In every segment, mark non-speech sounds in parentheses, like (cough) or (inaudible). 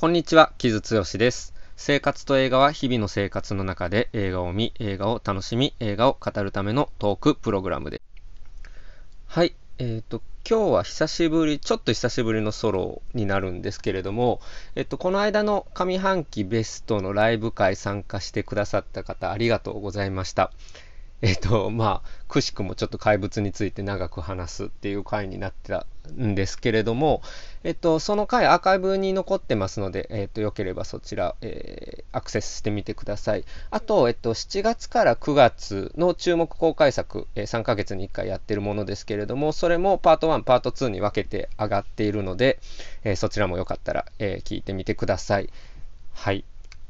こんにちは、木津剛です。生活と映画は日々の生活の中で映画を見、映画を楽しみ、映画を語るためのトークプログラムです。はい、えっ、ー、と、今日は久しぶり、ちょっと久しぶりのソロになるんですけれども、えっと、この間の上半期ベストのライブ会参加してくださった方、ありがとうございました。えっ、と、まあ、くしくもちょっと怪物について長く話すっていう回になってたんですけれども、えっ、と、その回アーカイブに残ってますので、えっ、と、よければそちら、えー、アクセスしてみてください。あと、えっ、と、7月から9月の注目公開作、えー、3ヶ月に1回やってるものですけれども、それもパート1、パート2に分けて上がっているので、えそちらもよかったら、え聞いてみてください。はい。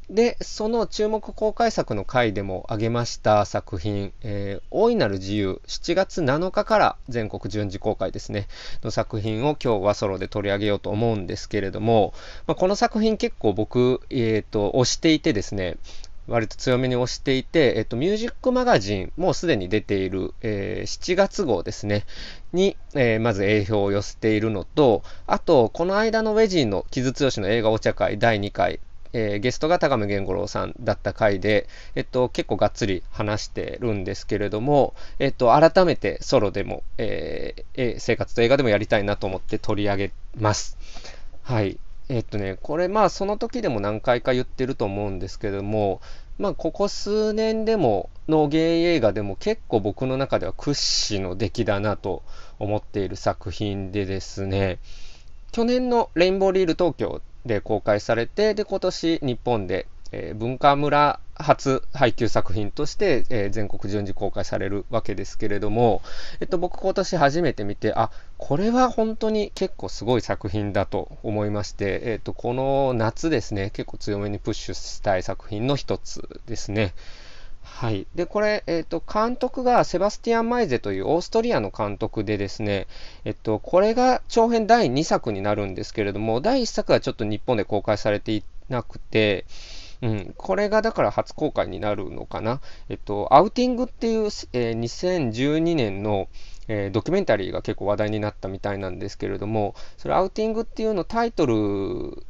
で、その注目公開作の回でも挙げました作品、えー、大いなる自由、7月7日から全国順次公開ですね、の作品を今日はソロで取り上げようと思うんですけれども、まあ、この作品結構僕、え、ー、と、推していてですね、割と強めに推していて、えっと、ミュージックマガジン、もうすでに出ている、えー、7月号ですね、に、えー、まず A 票を寄せているのと、あと、この間のウェジーの木津剛の映画お茶会第2回、えー、ゲストが高見源五郎さんだった回で、えっと、結構がっつり話してるんですけれども、えっと、改めてソロでも、えー、生活と映画でもやりたいなと思って取り上げます。はい。えっとね、これまあその時でも何回か言ってると思うんですけども、まあここ数年でものゲイ映画でも結構僕の中では屈指の出来だなと思っている作品でですね、去年のレインボーリール東京で公開されて、で、今年日本で、えー、文化村初配給作品として、えー、全国順次公開されるわけですけれども、えっと、僕今年初めて見て、あ、これは本当に結構すごい作品だと思いまして、えっと、この夏ですね、結構強めにプッシュしたい作品の一つですね。はい。で、これ、え、ー、と、監督がセバスティアン・マイゼというオーストリアの監督でですね、えっと、これが長編第2作になるんですけれども、第1作はちょっと日本で公開されていなくて、うん、これがだから初公開になるのかな。えっと、アウティングっていう、えー、2012年の、えー、ドキュメンタリーが結構話題になったみたいなんですけれども、それアウティングっていうのタイトル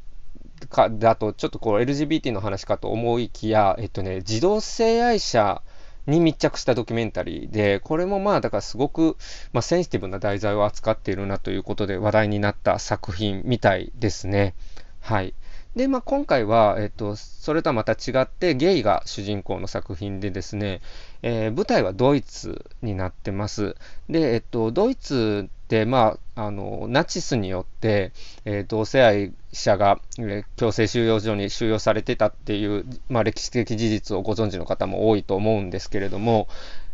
かだと、ちょっとこう LGBT の話かと思いきや、えっとね、自動性愛者に密着したドキュメンタリーで、これもまあだからすごく、まあ、センシティブな題材を扱っているなということで話題になった作品みたいですね。はい。で、まあ、今回は、えっと、それとはまた違って、ゲイが主人公の作品でですね、えー、舞台はドイツになってます。で、えっと、ドイツって、まあ、あの、ナチスによって、えー、同性愛者が、えー、強制収容所に収容されてたっていう、まあ、歴史的事実をご存知の方も多いと思うんですけれども、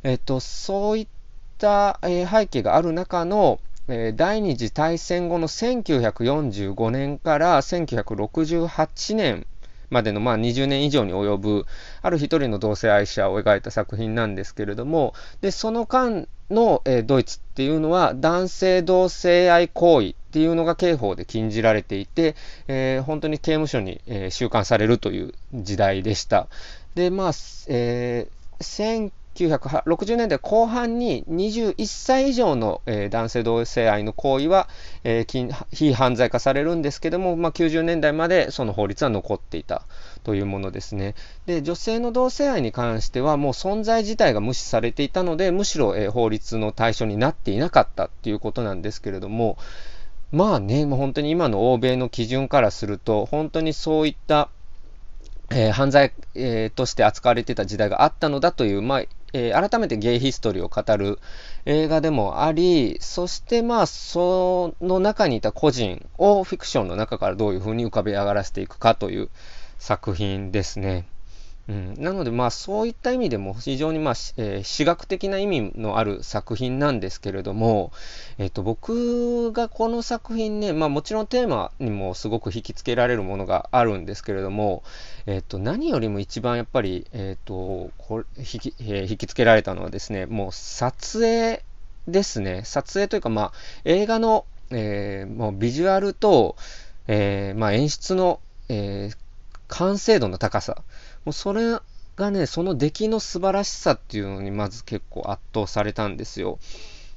えっと、そういった、え背景がある中の、え第二次大戦後の1945年から1968年までのまあ20年以上に及ぶある一人の同性愛者を描いた作品なんですけれどもでその間の、えドイツっていうのは男性同性愛行為っていうのが刑法で禁じられていて、えー、本当に刑務所に、えー、収監されるという時代でした。で、まあ、えー、1960年代後半に21歳以上の、えー、男性同性愛の行為は、えー、非犯罪化されるんですけども、まあ、90年代までその法律は残っていたというものですね。で、女性の同性愛に関してはもう存在自体が無視されていたので、むしろ、えー、法律の対象になっていなかったっていうことなんですけれども、まあね、もう本当に今の欧米の基準からすると、本当にそういったえー、犯罪、えー、として扱われてた時代があったのだという、まあ、えー、改めてゲイヒストリーを語る映画でもあり、そしてまあ、その中にいた個人をフィクションの中からどういうふうに浮かび上がらせていくかという作品ですね。うん、なので、まあ、そういった意味でも非常に、まあえー、史学的な意味のある作品なんですけれども、えーと、僕がこの作品ね、まあ、もちろんテーマにもすごく引きつけられるものがあるんですけれども、えーと、何よりも一番やっぱり、えーとこれ引きえー、引きつけられたのはですね、もう撮影ですね、撮影というか、まあ、映画の、えー、もうビジュアルと、えーまあ、演出の、えー、完成度の高さ。もうそれがね、その出来の素晴らしさっていうのにまず結構圧倒されたんですよ。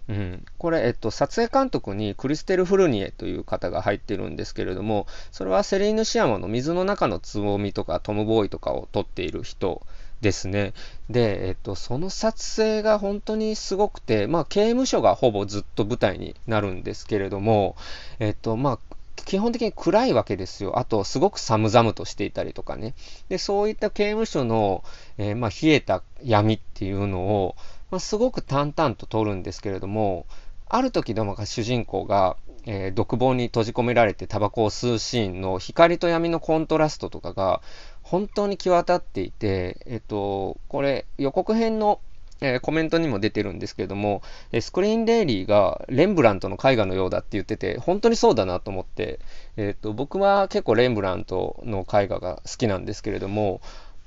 うん、これ、えっと、撮影監督にクリステル・フルニエという方が入ってるんですけれども、それはセリーヌ・シアマの水の中のつぼみとかトム・ボーイとかを撮っている人ですね。で、えっと、その撮影が本当にすごくて、まあ、刑務所がほぼずっと舞台になるんですけれども、えっと、まあ、基本的に暗いわけですよ。あと、すごく寒々としていたりとかね。で、そういった刑務所の、えー、まあ、冷えた闇っていうのを、まあ、すごく淡々と撮るんですけれども、ある時でも主人公が、えー、独房に閉じ込められてタバコを吸うシーンの光と闇のコントラストとかが本当に際立っていて、えっと、これ予告編のえ、コメントにも出てるんですけれども、えスクリーンデイリーがレンブラントの絵画のようだって言ってて、本当にそうだなと思って、えっ、と、僕は結構レンブラントの絵画が好きなんですけれども、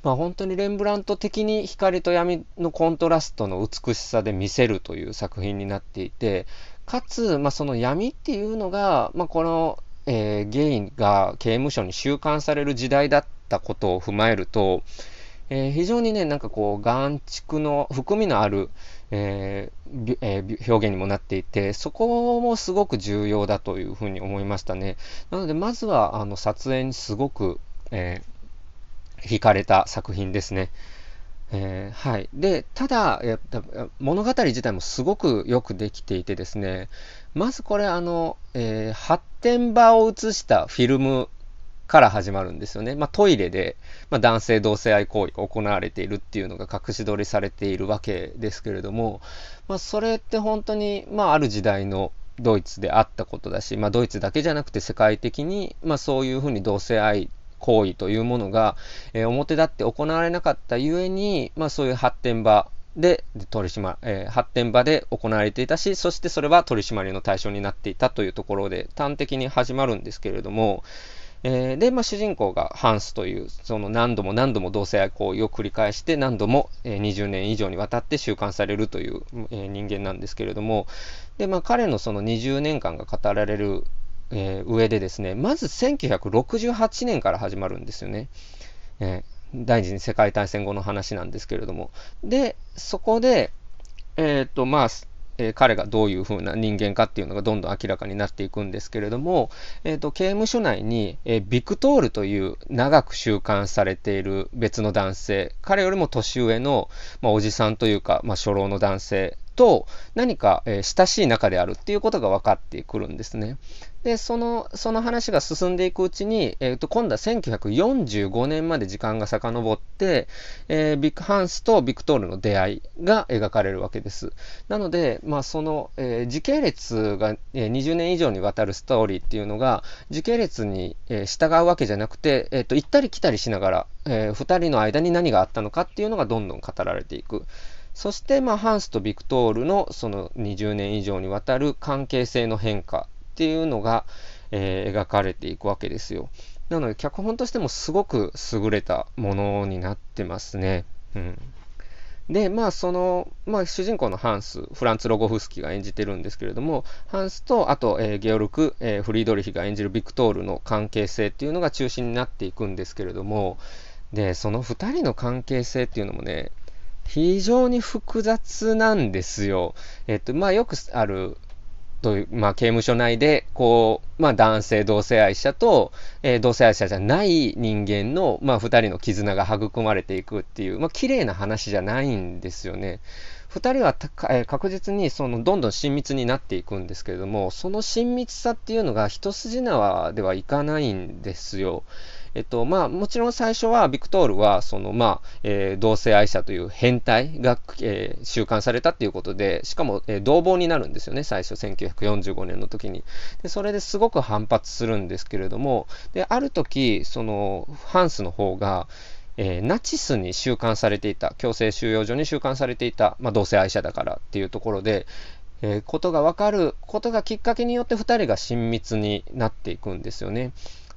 まあ、本当にレンブラント的に光と闇のコントラストの美しさで見せるという作品になっていて、かつ、まあ、その闇っていうのが、まあ、この、えー、ゲイが刑務所に収監される時代だったことを踏まえると、えー、非常にね、なんかこう、眼蓄の、含みのある、えーえー、表現にもなっていて、そこもすごく重要だというふうに思いましたね。なので、まずは、あの、撮影にすごく、え、惹かれた作品ですね。えー、はい。で、ただ、物語自体もすごくよくできていてですね、まずこれ、あの、えー、発展場を映したフィルムから始まるんですよね。まあ、トイレで、まあ、男性同性愛行為が行われているっていうのが隠し撮りされているわけですけれども、まあ、それって本当に、まあ、ある時代のドイツであったことだし、まあ、ドイツだけじゃなくて世界的に、まあ、そういうふうに同性愛行為というものが、えー、表立って行われなかったゆえに、まあ、そういう発展場で取り締ま、えー、発展場で行われていたし、そしてそれは取り締まりの対象になっていたというところで端的に始まるんですけれども、えー、で、まあ、主人公がハンスという、その何度も何度も同性愛行為を繰り返して、何度も、えー、20年以上にわたって収監されるという、人間なんですけれども、で、まあ、彼のその20年間が語られる、え上でですね、まず1968年から始まるんですよね。え第二次世界大戦後の話なんですけれども。で、そこで、えっ、と、まあ、えー、彼がどういうふうな人間かっていうのがどんどん明らかになっていくんですけれども、えーと、刑務所内に、えー、ビクトールという長く収監されている別の男性、彼よりも年上の、まあ、おじさんというか、まあ、初老の男性と何か、え、親しい仲であるっていうことが分かってくるんですね。で、その、その話が進んでいくうちに、えっ、ー、と、今度は1945年まで時間が遡って、えー、ビッグハンスとビクトールの出会いが描かれるわけです。なので、まあ、その、えー、時系列が、えー、20年以上にわたるストーリーっていうのが、時系列に、えー、従うわけじゃなくて、えっ、と、行ったり来たりしながら、えー、二人の間に何があったのかっていうのがどんどん語られていく。そして、まあ、ハンスとビクトールのその20年以上にわたる関係性の変化っていうのが、えー、描かれていくわけですよ。なので、脚本としてもすごく優れたものになってますね。うん。で、まあ、その、まあ、主人公のハンス、フランツ・ロゴフスキが演じてるんですけれども、ハンスと、あと、えー、ゲオルク、えー、フリードリヒが演じるビクトールの関係性っていうのが中心になっていくんですけれども、で、その2人の関係性っていうのもね、非常に複雑なんですよ。えっと、まあ、よくある、という、まあ、刑務所内で、こう、まあ、男性同性愛者と、えー、同性愛者じゃない人間の、まあ、二人の絆が育まれていくっていう、まあ、綺麗な話じゃないんですよね。二人はえー、確実に、その、どんどん親密になっていくんですけれども、その親密さっていうのが一筋縄ではいかないんですよ。えっと、まあ、もちろん最初は、ビクトールは、その、まあ、えー、同性愛者という変態が、えー、収監されたっていうことで、しかも、えー、同房になるんですよね、最初、1945年の時に。で、それですごく反発するんですけれども、で、ある時、その、ハンスの方が、えー、ナチスに収監されていた、強制収容所に収監されていた、まあ、同性愛者だからっていうところで、えー、ことがわかることがきっかけによって2人が親密になっていくんですよね。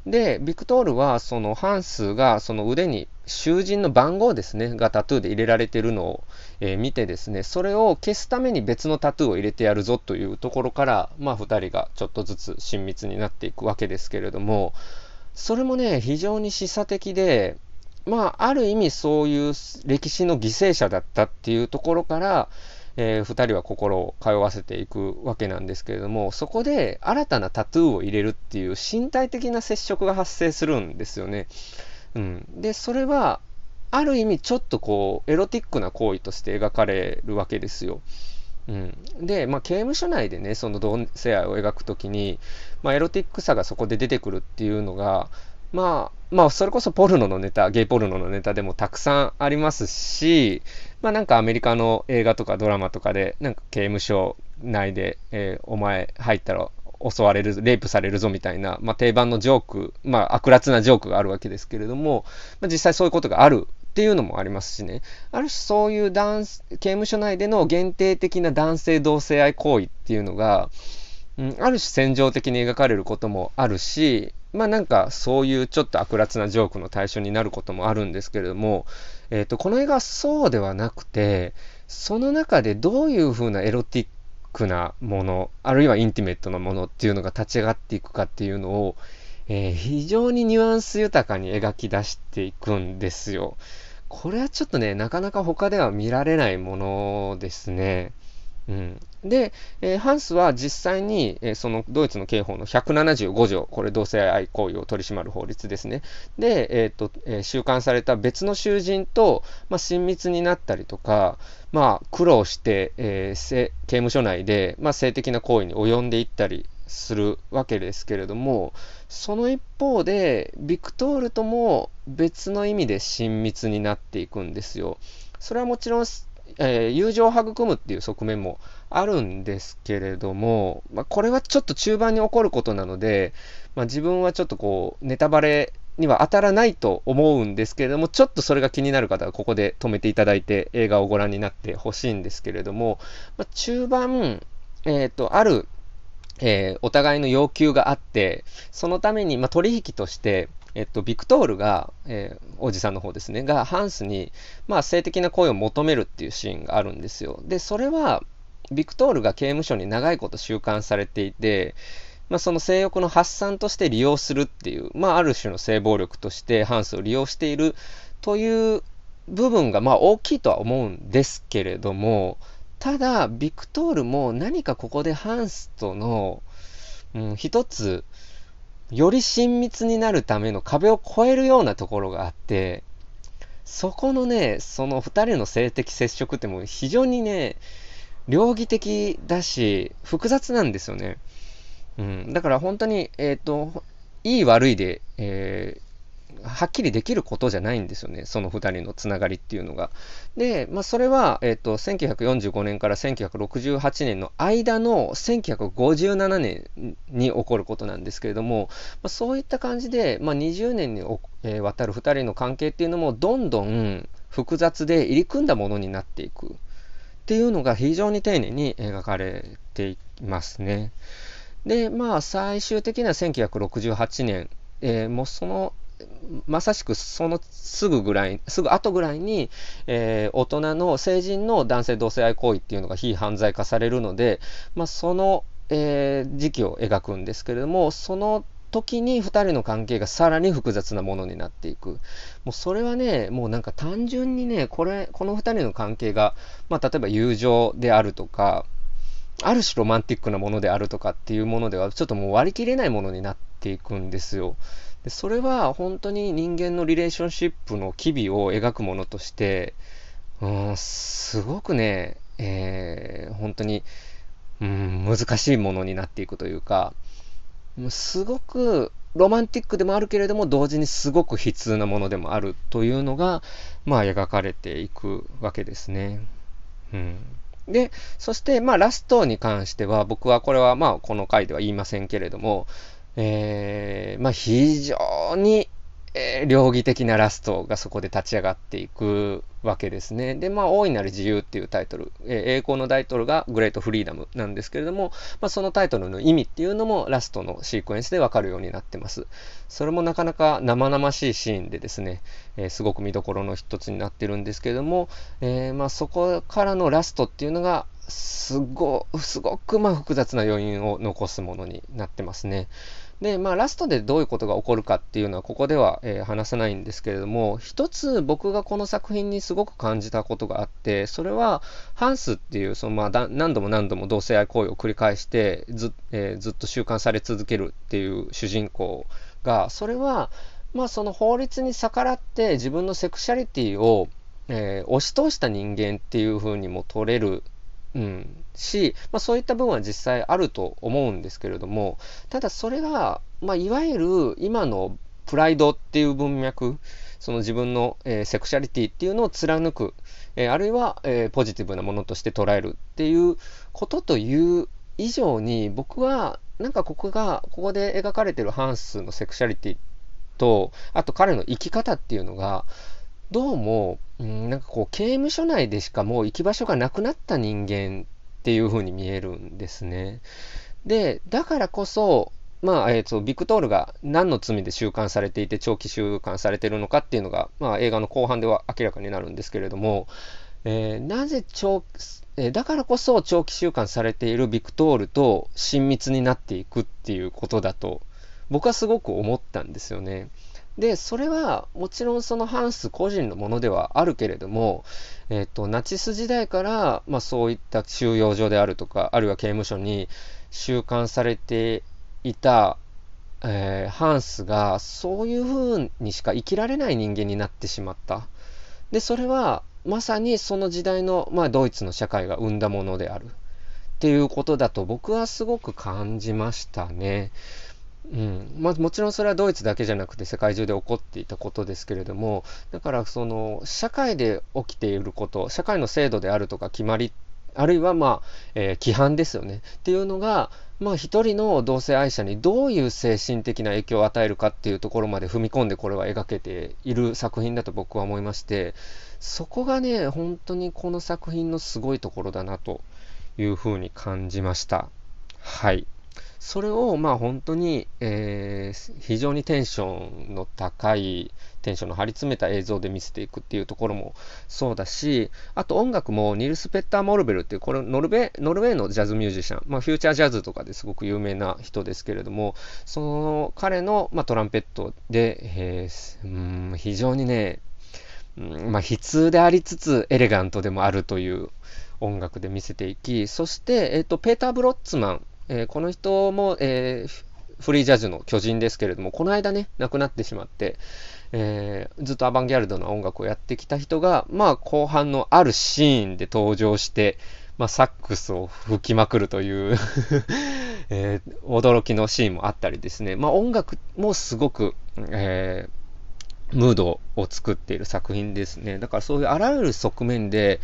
で、ビクトールは、そのハンスが、その腕に囚人の番号ですね、がタトゥーで入れられてるのを、えー、見てですね、それを消すために別のタトゥーを入れてやるぞというところから、まあ、二人がちょっとずつ親密になっていくわけですけれども、それもね、非常に示唆的で、まあ、ある意味そういう歴史の犠牲者だったっていうところから、えー、2人は心を通わせていくわけなんですけれども、そこで新たなタトゥーを入れるっていう身体的な接触が発生するんですよね。うん。で、それは、ある意味ちょっとこう、エロティックな行為として描かれるわけですよ。うん、で、まあ、刑務所内でね、その同性愛を描くときに、まあ、エロティックさがそこで出てくるっていうのが、まあ、まあ、それこそポルノのネタ、ゲイポルノのネタでもたくさんありますし、まあなんかアメリカの映画とかドラマとかで、なんか刑務所内で、えー、お前入ったら襲われる、レイプされるぞみたいな、まあ定番のジョーク、まあ悪辣なジョークがあるわけですけれども、まあ実際そういうことがあるっていうのもありますしね。ある種そういう男刑務所内での限定的な男性同性愛行為っていうのが、うん、ある種戦場的に描かれることもあるし、まあなんかそういうちょっと悪辣なジョークの対象になることもあるんですけれども、えっ、ー、と、この映画はそうではなくて、その中でどういう風なエロティックなもの、あるいはインティメットなものっていうのが立ち上がっていくかっていうのを、えー、非常にニュアンス豊かに描き出していくんですよ。これはちょっとね、なかなか他では見られないものですね。うん、で、えー、ハンスは実際に、えー、そのドイツの刑法の175条、これ同性愛行為を取り締まる法律ですね。で、えーとえ、収監された別の囚人と、まあ、親密になったりとか、まあ、苦労して、え刑務所内で、まあ、性的な行為に及んでいったりするわけですけれども、その一方で、ビクトールとも別の意味で親密になっていくんですよ。それはもちろんえー、友情を育むっていう側面もあるんですけれども、まあ、これはちょっと中盤に起こることなので、まあ、自分はちょっとこう、ネタバレには当たらないと思うんですけれども、ちょっとそれが気になる方はここで止めていただいて映画をご覧になってほしいんですけれども、まあ、中盤、え、ー、と、ある、えー、お互いの要求があって、そのために、まあ、取引として、えっと、ビクトールが、えー、おじさんの方ですね、がハンスに、まあ、性的な行為を求めるっていうシーンがあるんですよ。で、それは、ビクトールが刑務所に長いこと収監されていて、まあ、その性欲の発散として利用するっていう、まあ、ある種の性暴力としてハンスを利用しているという部分が、まあ、大きいとは思うんですけれども、ただ、ビクトールも何かここでハンスとの、うん、一つ、より親密になるための壁を越えるようなところがあって、そこのね、その2人の性的接触ってもう非常にね、両義的だし、複雑なんですよね。うん。だから本当に、えっ、ー、と、いい悪いで、えはっきりできることじゃないんですよね。その2人のつながりっていうのが。で、まあ、それは、えっ、ー、と、1945年から1968年の間の1957年に起こることなんですけれども、まあ、そういった感じで、まあ、20年にわたる2人の関係っていうのもどんどん複雑で入り組んだものになっていくっていうのが非常に丁寧に描かれていますね。で、まあ、最終的には1968年、えー、もうそのまさしくそのすぐぐらい、すぐ後ぐらいに、えー、大人の成人の男性同性愛行為っていうのが非犯罪化されるので、まあ、その、えー、時期を描くんですけれども、その時に2人の関係がさらに複雑なものになっていく。もうそれはね、もうなんか単純にね、これ、この2人の関係が、まあ例えば友情であるとか、ある種ロマンティックなものであるとかっていうものでは、ちょっともう割り切れないものになっていくんですよ。でそれは本当に人間のリレーションシップの機微を描くものとして、うん、すごくね、えー、本当に、うん、難しいものになっていくというか、すごくロマンティックでもあるけれども、同時にすごく悲痛なものでもあるというのが、まあ描かれていくわけですね。うん。で、そして、まあラストに関しては、僕はこれはまあこの回では言いませんけれども、えー、まあ、非常に、えー、両義的なラストがそこで立ち上がっていくわけですね。で、まあ、大いなる自由っていうタイトル、えー、栄光のタイトルがグレートフリーダムなんですけれども、まあ、そのタイトルの意味っていうのもラストのシークエンスでわかるようになってます。それもなかなか生々しいシーンでですね、えー、すごく見どころの一つになってるんですけれども、えー、まあ、そこからのラストっていうのが、すご、すごくまあ複雑な余韻を残すものになってますね。で、まあ、ラストでどういうことが起こるかっていうのは、ここでは、えー、話さないんですけれども、一つ僕がこの作品にすごく感じたことがあって、それは、ハンスっていう、そのまあ、何度も何度も同性愛行為を繰り返してず、えー、ずっと習慣され続けるっていう主人公が、それは、まあ、その法律に逆らって自分のセクシャリティを、えー、押し通した人間っていうふうにも取れるうん、し、まあ、そういった部分は実際あると思うんですけれども、ただそれが、まあ、いわゆる今のプライドっていう文脈、その自分の、えー、セクシャリティっていうのを貫く、えー、あるいは、えー、ポジティブなものとして捉えるっていうことという以上に、僕はなんかここが、ここで描かれてるハンスのセクシャリティと、あと彼の生き方っていうのが、どうも、うん、なんかこう、刑務所内でしかもう行き場所がなくなった人間っていう風に見えるんですね。で、だからこそ、まあ、えっ、ー、と、ビクトールが何の罪で収監されていて、長期収監されてるのかっていうのが、まあ、映画の後半では明らかになるんですけれども、えー、なぜ長、えー、だからこそ長期収監されているビクトールと親密になっていくっていうことだと、僕はすごく思ったんですよね。で、それはもちろんそのハンス個人のものではあるけれども、えっ、ー、と、ナチス時代から、まあそういった収容所であるとか、あるいは刑務所に収監されていた、えー、ハンスがそういう風にしか生きられない人間になってしまった。で、それはまさにその時代の、まあ、ドイツの社会が生んだものである。っていうことだと僕はすごく感じましたね。うん。まあ、もちろんそれはドイツだけじゃなくて世界中で起こっていたことですけれどもだからその社会で起きていること社会の制度であるとか決まりあるいはまあ、えー、規範ですよね。っていうのがまあ一人の同性愛者にどういう精神的な影響を与えるかっていうところまで踏み込んでこれは描けている作品だと僕は思いましてそこがね本当にこの作品のすごいところだなというふうに感じました。はい。それをまあ本当に、えー、非常にテンションの高い、テンションの張り詰めた映像で見せていくっていうところもそうだし、あと音楽もニルス・ペッター・モルベルっていう、これノルベノルウェーのジャズミュージシャン、まあフューチャージャズとかですごく有名な人ですけれども、その彼の、まあ、トランペットで、えー、うん非常にね、うんまあ、悲痛でありつつエレガントでもあるという音楽で見せていき、そして、えっ、ー、と、ペーター・ブロッツマン、えー、この人も、えー、フリージャズの巨人ですけれども、この間ね、亡くなってしまって、えー、ずっとアバンギャルドな音楽をやってきた人が、まあ、後半のあるシーンで登場して、まあ、サックスを吹きまくるという (laughs) えー、驚きのシーンもあったりですね、まあ、音楽もすごく、えームードを作っている作品ですね。だからそういうあらゆる側面で、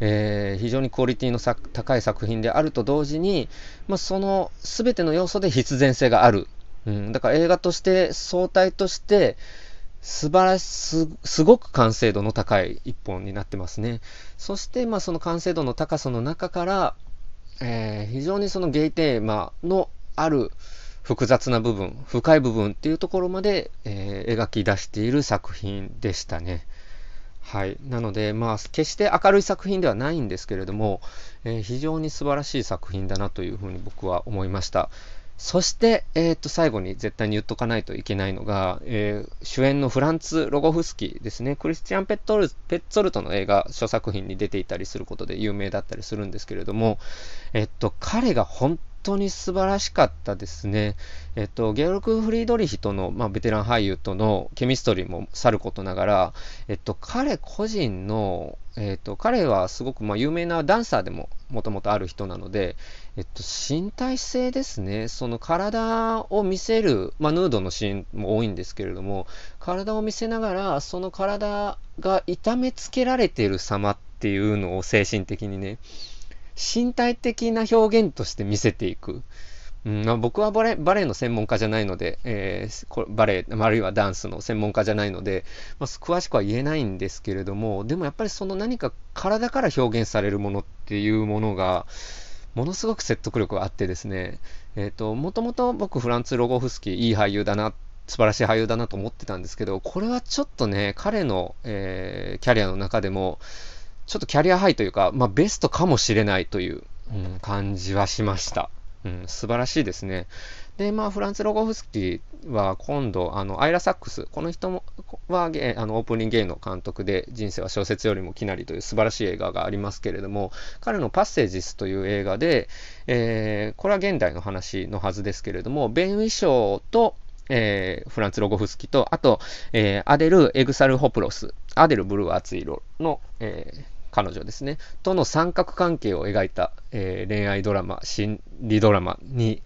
えー、非常にクオリティの高い作品であると同時に、まあ、その全ての要素で必然性がある。うん、だから映画として相対として素晴らしす、すごく完成度の高い一本になってますね。そして、まあ、その完成度の高さの中から、えー、非常にそのゲイテーマのある、複雑な部分、深い部分っていうところまで、えー、描き出している作品でしたね。はい。なので、まあ、決して明るい作品ではないんですけれども、えー、非常に素晴らしい作品だなというふうに僕は思いました。そして、えっ、ー、と、最後に絶対に言っとかないといけないのが、えー、主演のフランツ・ロゴフスキーですね。クリスチャン・ペットルペッツォルトの映画、諸作品に出ていたりすることで有名だったりするんですけれども、えっと、彼が本当に素晴らしかったですね。えっと、ゲオルク・フリードリヒとの、まあ、ベテラン俳優とのケミストリーもさることながら、えっと、彼個人の、えっと、彼はすごく、まあ、有名なダンサーでももともとある人なので、えっと、身体性ですね。その体を見せる、まあ、ヌードのシーンも多いんですけれども、体を見せながら、その体が痛めつけられている様っていうのを精神的にね、身体的な表現として見せていく。うん、僕はバレバレエの専門家じゃないので、えー、バレエ、あるいはダンスの専門家じゃないので、まあ、詳しくは言えないんですけれども、でもやっぱりその何か体から表現されるものっていうものが、ものすごく説得力があってですね、えっ、ー、と、もともと僕フランツ・ロゴフスキーいい俳優だな、素晴らしい俳優だなと思ってたんですけど、これはちょっとね、彼の、えー、キャリアの中でも、ちょっとキャリアハイというか、まあ、ベストかもしれないという、うん、感じはしました。うん、素晴らしいですね。で、まあ、フランツ・ロゴフスキーは今度、あの、アイラ・サックス、この人もはゲあのオープニングゲイの監督で、人生は小説よりもきなりという素晴らしい映画がありますけれども、彼のパッセージスという映画で、えー、これは現代の話のはずですけれども、ベン・ウィショーと、えー、フランツ・ロゴフスキと、あと、えー、アデル・エグサル・ホプロス、アデル・ブルー・アツイロの、えー、彼女ですね、との三角関係を描いた、えー、恋愛ドラマ、心理ドラマに、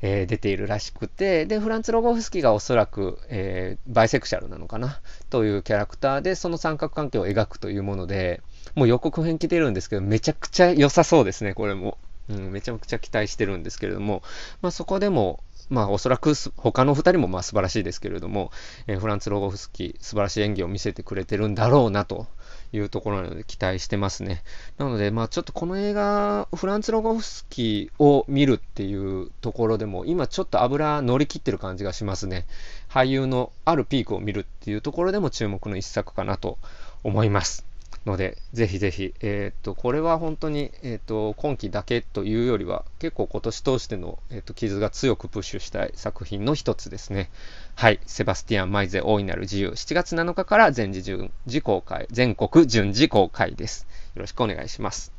えー、出ているらしくて、で、フランツ・ロゴフスキがおそらく、えー、バイセクシャルなのかなというキャラクターで、その三角関係を描くというもので、もう予告編来てるんですけど、めちゃくちゃ良さそうですね、これも。うん、めちゃくちゃ期待してるんですけれども、まあ、そこでも、まあおそらく他の2人もまあ素晴らしいですけれども、えー、フランツ・ロゴフスキー素晴らしい演技を見せてくれてるんだろうなというところなので期待してますね。なのでまあちょっとこの映画、フランツ・ロゴフスキーを見るっていうところでも今ちょっと油乗り切ってる感じがしますね。俳優のあるピークを見るっていうところでも注目の一作かなと思います。ので、ぜひぜひ、えっ、と、これは本当に、えっ、と、今期だけというよりは、結構今年通しての、えっ、と、傷が強くプッシュしたい作品の一つですね。はい。セバスティアン・マイゼ大いなる自由。7月7日から全時順次公開、全国順次公開です。よろしくお願いします。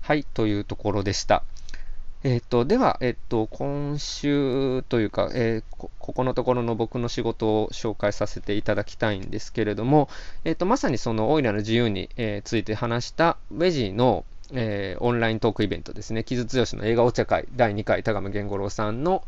はい。というところでした。えっ、ー、と、では、えっ、ー、と、今週というか、えー、ここのところの僕の仕事を紹介させていただきたいんですけれども、えっ、と、まさにそのオイラの自由に、えついて話したウェジーの、えオンライントークイベントですね、木津剛の映画お茶会第2回、田上源五郎さんの、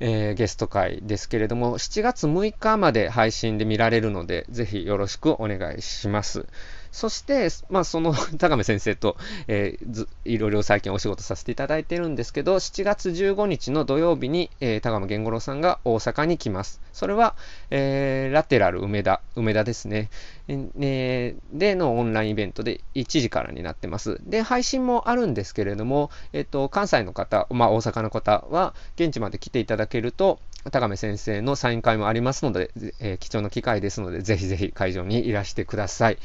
えゲスト会ですけれども、7月6日まで配信で見られるので、ぜひよろしくお願いします。そして、まあ、その (laughs) 高目先生と、えー、いろいろ最近お仕事させていただいてるんですけど、7月15日の土曜日に、えー、高間源五郎さんが大阪に来ます。それは、えー、ラテラル梅田、梅田ですね。えー、でのオンラインイベントで1時からになってます。で、配信もあるんですけれども、えっ、と、関西の方、まあ、大阪の方は、現地まで来ていただけると、高目先生のサイン会もありますので、えー、貴重な機会ですので、ぜひぜひ会場にいらしてください。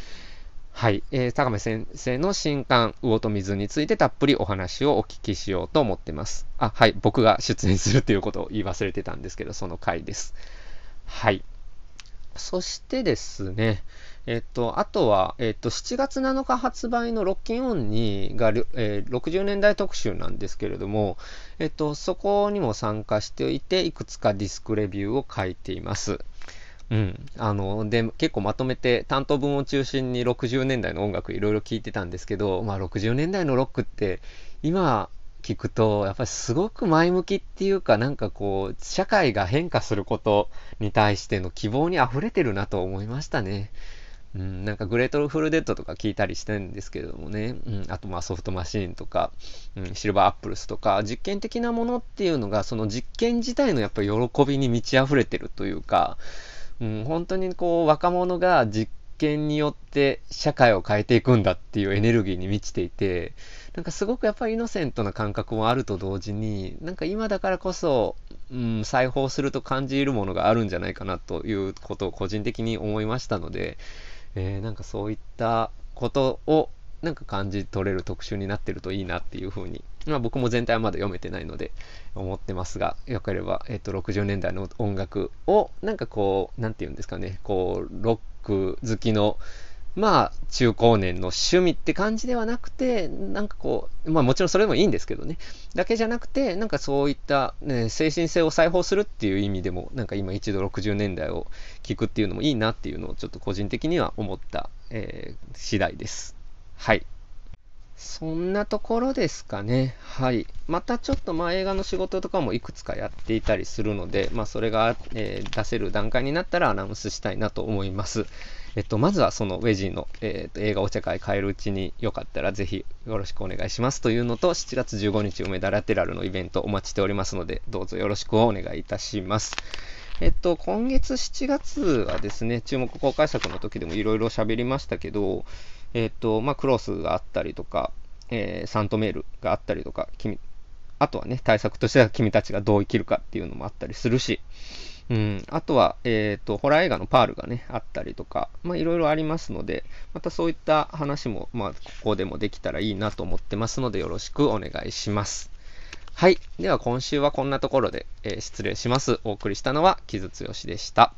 はい、えー、高目先生の新刊、魚と水についてたっぷりお話をお聞きしようと思ってます。あ、はい、僕が出演するということを言い忘れてたんですけど、その回です。はい。そしてですね、えっと、あとは、えっと、7月7日発売のロッキンオンにが、えー、60年代特集なんですけれども、えっと、そこにも参加していて、いくつかディスクレビューを書いています。うん。あの、で、結構まとめて担当文を中心に60年代の音楽いろいろ聴いてたんですけど、まあ60年代のロックって今聞くと、やっぱりすごく前向きっていうか、なんかこう、社会が変化することに対しての希望に溢れてるなと思いましたね。うん、なんか Grateful Dead とか聞いたりしてるんですけどもね、うん、あとまあ Soft Machine とか、うん、 Silver Apples とか、実験的なものっていうのが、その実験自体のやっぱり喜びに満ち溢れてるというか、うん、本当にこう若者が実験によって社会を変えていくんだっていうエネルギーに満ちていて、なんかすごくやっぱりイノセントな感覚もあると同時に、なんか今だからこそ、うん、裁縫すると感じるものがあるんじゃないかなということを個人的に思いましたので、えー、なんかそういったことをなんか感じ取れる特集になってるといいなっていうふうに、まあ僕も全体はまだ読めてないので思ってますが、よければ、えっ、と、60年代の音楽を、なんかこう、なんて言うんですかね、こう、ロック好きの、まあ、中高年の趣味って感じではなくて、なんかこう、まあもちろんそれでもいいんですけどね、だけじゃなくて、なんかそういった、ね、精神性を giải 放するっていう意味でも、なんか今一度60年代を聞くっていうのもいいなっていうのをちょっと個人的には思った、えー、次第です。はい。そんなところですかね。はい。またちょっとまあ映画の仕事とかもいくつかやっていたりするので、まあそれが、えー、出せる段階になったらアナウンスしたいなと思います。えっと、まずはそのウェジーの、えー、と映画お茶会変えるうちによかったらぜひよろしくお願いしますというのと、7月15日梅田ラテラルのイベントお待ちしておりますので、どうぞよろしくお願いいたします。えっと、今月7月はですね、注目公開作の時でもいろいろ喋りましたけど、えっ、と、まあ、クロスがあったりとか、えー、サントメールがあったりとか、君、あとはね、対策としては君たちがどう生きるかっていうのもあったりするし、うん、あとは、えっ、ー、と、ホラー映画のパールがね、あったりとか、まあ、いろいろありますので、またそういった話も、まあ、ここでもできたらいいなと思ってますので、よろしくお願いします。はい。では今週はこんなところで、えー失礼します。お送りしたのは木津剛でした。